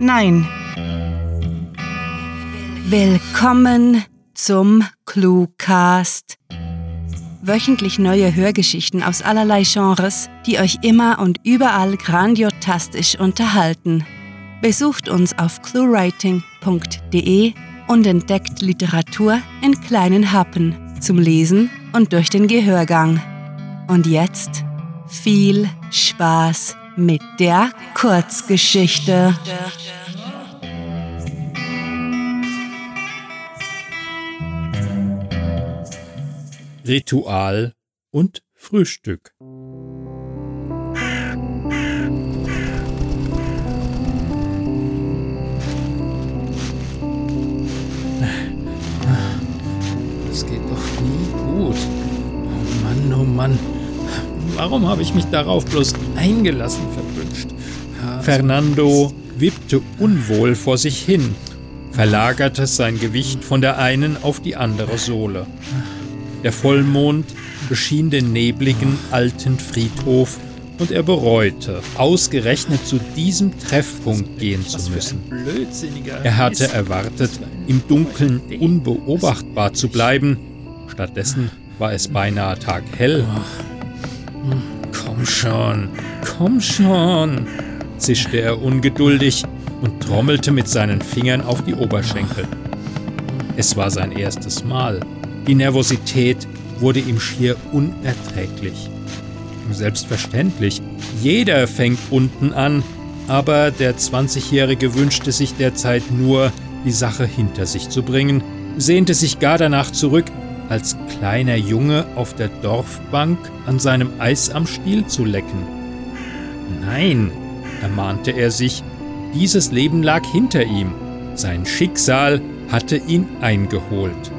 Nein. Willkommen zum Cluecast. Wöchentlich neue Hörgeschichten aus allerlei Genres, die euch immer und überall grandiotastisch unterhalten. Besucht uns auf cluewriting.de und entdeckt Literatur in kleinen Happen zum Lesen und durch den Gehörgang. Und jetzt viel Spaß mit der Kurzgeschichte. Ritual und Frühstück. Das geht doch nie gut. Oh Mann, oh Mann. Warum habe ich mich darauf bloß eingelassen, verwünscht? Fernando wippte unwohl vor sich hin, verlagerte sein Gewicht von der einen auf die andere Sohle. Der Vollmond beschien den nebligen alten Friedhof und er bereute, ausgerechnet zu diesem Treffpunkt gehen zu müssen. Er hatte erwartet, im Dunkeln unbeobachtbar zu bleiben. Stattdessen war es beinahe taghell. Komm schon, komm schon, zischte er ungeduldig und trommelte mit seinen Fingern auf die Oberschenkel. Es war sein erstes Mal. Die Nervosität wurde ihm schier unerträglich. Selbstverständlich, jeder fängt unten an, aber der 20-Jährige wünschte sich derzeit nur, die Sache hinter sich zu bringen, sehnte sich gar danach zurück, als kleiner Junge auf der Dorfbank an seinem Eis am Stiel zu lecken. Nein, ermahnte er sich, dieses Leben lag hinter ihm, sein Schicksal hatte ihn eingeholt.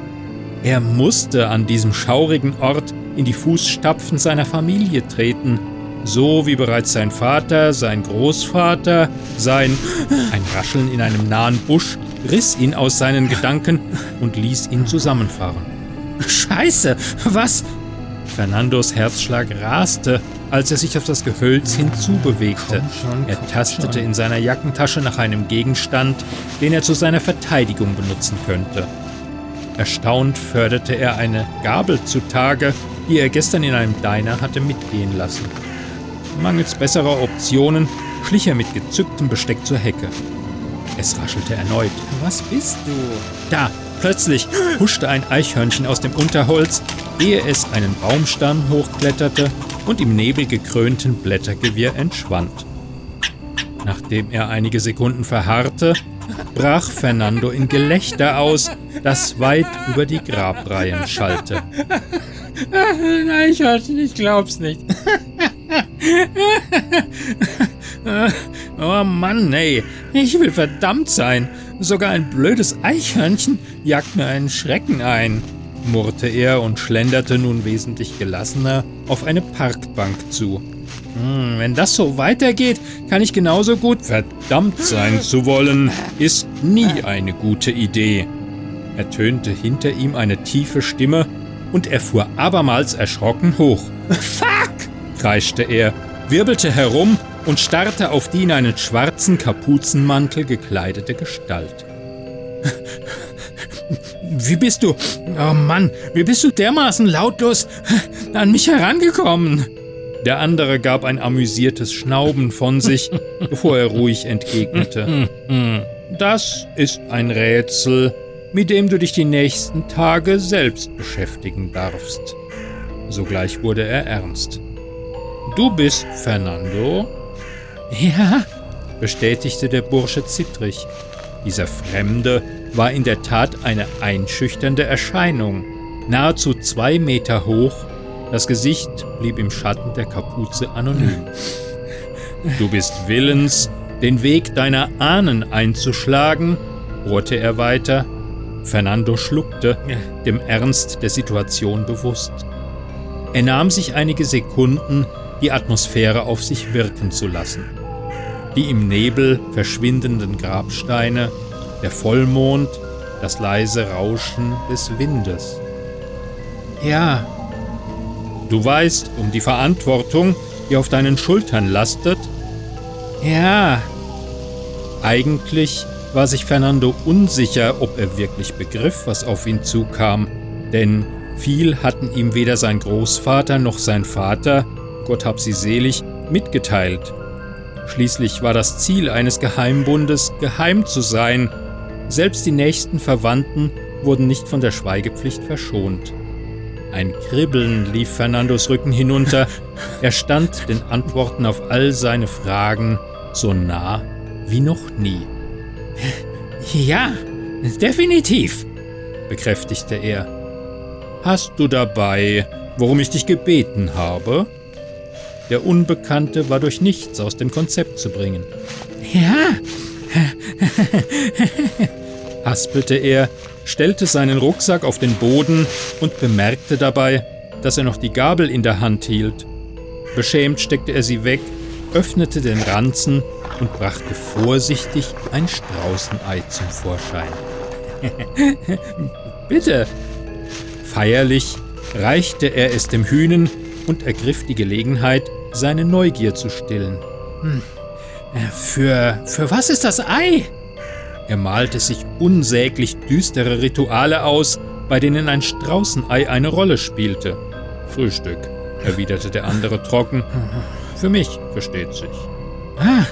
Er musste an diesem schaurigen Ort in die Fußstapfen seiner Familie treten, so wie bereits sein Vater, sein Großvater, sein... Ein Rascheln in einem nahen Busch riss ihn aus seinen Gedanken und ließ ihn zusammenfahren. Scheiße, was? Fernandos Herzschlag raste, als er sich auf das Gehölz hinzubewegte. Er tastete in seiner Jackentasche nach einem Gegenstand, den er zu seiner Verteidigung benutzen könnte. Erstaunt förderte er eine Gabel zutage, die er gestern in einem Diner hatte mitgehen lassen. Mangels besserer Optionen schlich er mit gezücktem Besteck zur Hecke. Es raschelte erneut. Was bist du? Da, plötzlich huschte ein Eichhörnchen aus dem Unterholz, ehe es einen Baumstamm hochkletterte und im nebelgekrönten Blättergewirr entschwand. Nachdem er einige Sekunden verharrte, brach Fernando in Gelächter aus, das weit über die Grabreihen schallte. Ein Eichhörnchen, ich glaub's nicht. oh Mann, ey, ich will verdammt sein. Sogar ein blödes Eichhörnchen jagt mir einen Schrecken ein, murrte er und schlenderte nun wesentlich gelassener auf eine Parkbank zu. Hm, wenn das so weitergeht, kann ich genauso gut verdammt sein zu wollen, ist nie eine gute Idee. Ertönte hinter ihm eine tiefe Stimme und er fuhr abermals erschrocken hoch. Fuck! kreischte er, wirbelte herum und starrte auf die in einen schwarzen Kapuzenmantel gekleidete Gestalt. Wie bist du? Oh Mann, wie bist du dermaßen lautlos an mich herangekommen? Der andere gab ein amüsiertes Schnauben von sich, bevor er ruhig entgegnete. Das ist ein Rätsel, mit dem du dich die nächsten Tage selbst beschäftigen darfst. Sogleich wurde er ernst. Du bist Fernando? Ja, bestätigte der Bursche zittrig. Dieser Fremde war in der Tat eine einschüchternde Erscheinung, nahezu zwei Meter hoch, das Gesicht blieb im Schatten der Kapuze anonym. Du bist willens, den Weg deiner Ahnen einzuschlagen, bohrte er weiter. Fernando schluckte, dem Ernst der Situation bewusst. Er nahm sich einige Sekunden, die Atmosphäre auf sich wirken zu lassen. Die im Nebel verschwindenden Grabsteine, der Vollmond, das leise Rauschen des Windes. Ja, du weißt um die Verantwortung, die auf deinen Schultern lastet? Ja. Eigentlich war sich Fernando unsicher, ob er wirklich begriff, was auf ihn zukam, denn viel hatten ihm weder sein Großvater noch sein Vater, Gott hab sie selig, mitgeteilt. Schließlich war das Ziel eines Geheimbundes, geheim zu sein. Selbst die nächsten Verwandten wurden nicht von der Schweigepflicht verschont. Ein Kribbeln lief Fernandos Rücken hinunter. Er stand den Antworten auf all seine Fragen so nah wie noch nie. Ja, definitiv, bekräftigte er. Hast du dabei, worum ich dich gebeten habe? Der Unbekannte war durch nichts aus dem Konzept zu bringen. Ja, haspelte er, stellte seinen Rucksack auf den Boden und bemerkte dabei, dass er noch die Gabel in der Hand hielt. Beschämt steckte er sie weg, öffnete den Ranzen und brachte vorsichtig ein Straußenei zum Vorschein. bitte. Feierlich reichte er es dem Hühnen und ergriff die Gelegenheit, seine Neugier zu stillen. Hm. Äh, für, für was ist das Ei? Er malte sich unsäglich düstere Rituale aus, bei denen ein Straußenei eine Rolle spielte. Frühstück, erwiderte der andere trocken. Für mich, versteht sich. Ah,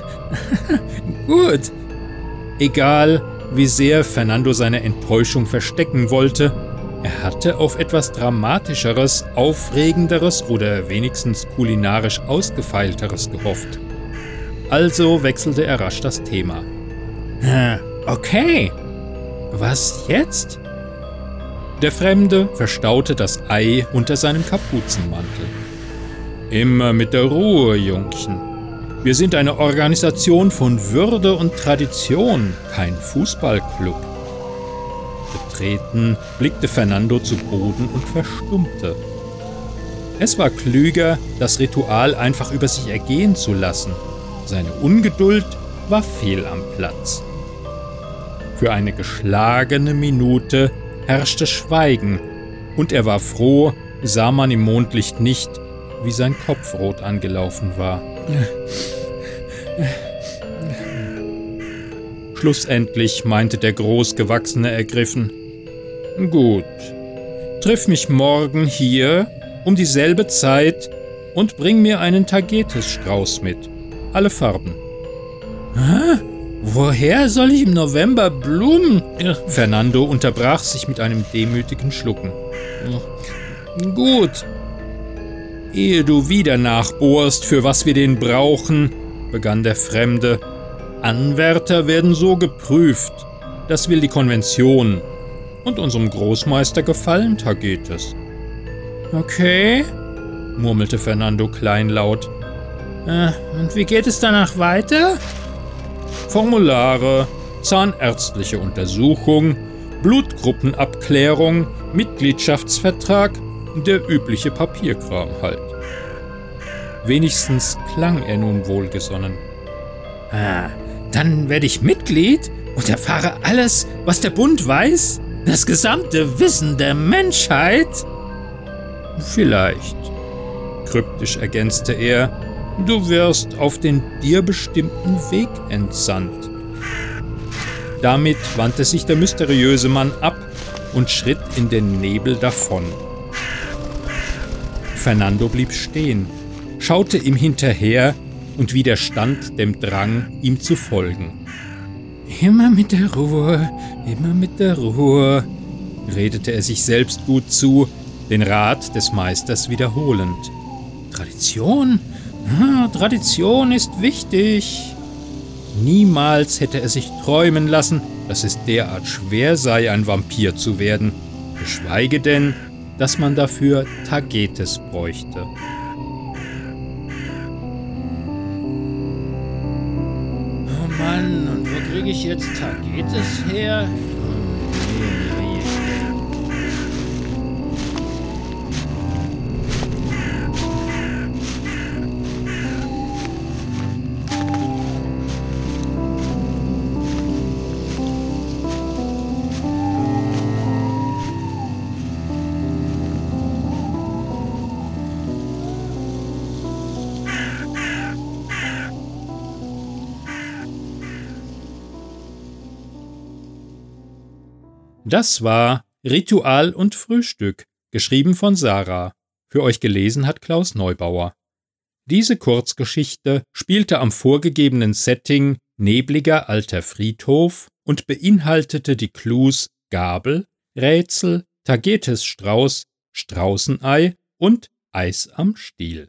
gut. Egal, wie sehr Fernando seine Enttäuschung verstecken wollte, er hatte auf etwas Dramatischeres, Aufregenderes oder wenigstens kulinarisch Ausgefeilteres gehofft. Also wechselte er rasch das Thema. Okay. Was jetzt? Der Fremde verstaute das Ei unter seinem Kapuzenmantel. Immer mit der Ruhe, Jungchen. Wir sind eine Organisation von Würde und Tradition, kein Fußballclub. Betreten blickte Fernando zu Boden und verstummte. Es war klüger, das Ritual einfach über sich ergehen zu lassen. Seine Ungeduld war fehl am Platz. Für eine geschlagene Minute herrschte Schweigen, und er war froh, sah man im Mondlicht nicht, wie sein Kopf rot angelaufen war. Schlussendlich meinte der Großgewachsene ergriffen: Gut, triff mich morgen hier um dieselbe Zeit und bring mir einen Tagetes-Strauß mit. Alle Farben. Hä? Woher soll ich im November Blumen? Fernando unterbrach sich mit einem demütigen Schlucken. Gut. Ehe du wieder nachbohrst, für was wir den brauchen, begann der Fremde. Anwärter werden so geprüft. Das will die Konvention. Und unserem Großmeister gefallen Tagetes. Okay, murmelte Fernando kleinlaut. Äh, und wie geht es danach weiter? Formulare, zahnärztliche Untersuchung, Blutgruppenabklärung, Mitgliedschaftsvertrag, der übliche Papierkram halt. Wenigstens klang er nun wohlgesonnen. Ah, dann werde ich Mitglied und erfahre alles, was der Bund weiß? Das gesamte Wissen der Menschheit? Vielleicht, kryptisch ergänzte er Du wirst auf den dir bestimmten Weg entsandt. Damit wandte sich der mysteriöse Mann ab und schritt in den Nebel davon. Fernando blieb stehen, schaute ihm hinterher und widerstand dem Drang, ihm zu folgen. Immer mit der Ruhe, immer mit der Ruhe, redete er sich selbst gut zu, den Rat des Meisters wiederholend. Tradition? Tradition ist wichtig. Niemals hätte er sich träumen lassen, dass es derart schwer sei, ein Vampir zu werden, geschweige denn, dass man dafür Tagetes bräuchte. Ich jetzt Tagetes her? Das war Ritual und Frühstück, geschrieben von Sarah. Für euch gelesen hat Klaus Neubauer. Diese Kurzgeschichte spielte am vorgegebenen Setting nebliger alter Friedhof und beinhaltete die Clues Gabel, Rätsel, Tagetes Strauß, Straußenei und Eis am Stiel.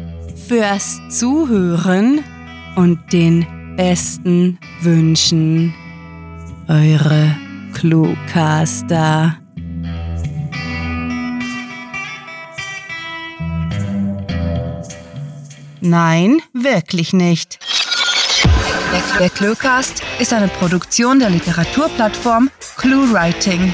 fürs Zuhören und den besten Wünschen. Eure Cluecaster. Nein, wirklich nicht. Der Cluecast ist eine Produktion der Literaturplattform ClueWriting.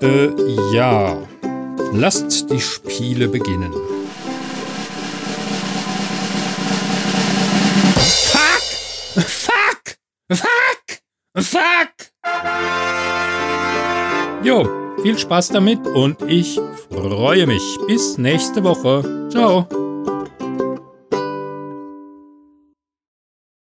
Äh, ja. Lasst die Spiele beginnen. Fuck! Fuck! Fuck! Fuck! Jo, viel Spaß damit und ich freue mich. Bis nächste Woche. Ciao.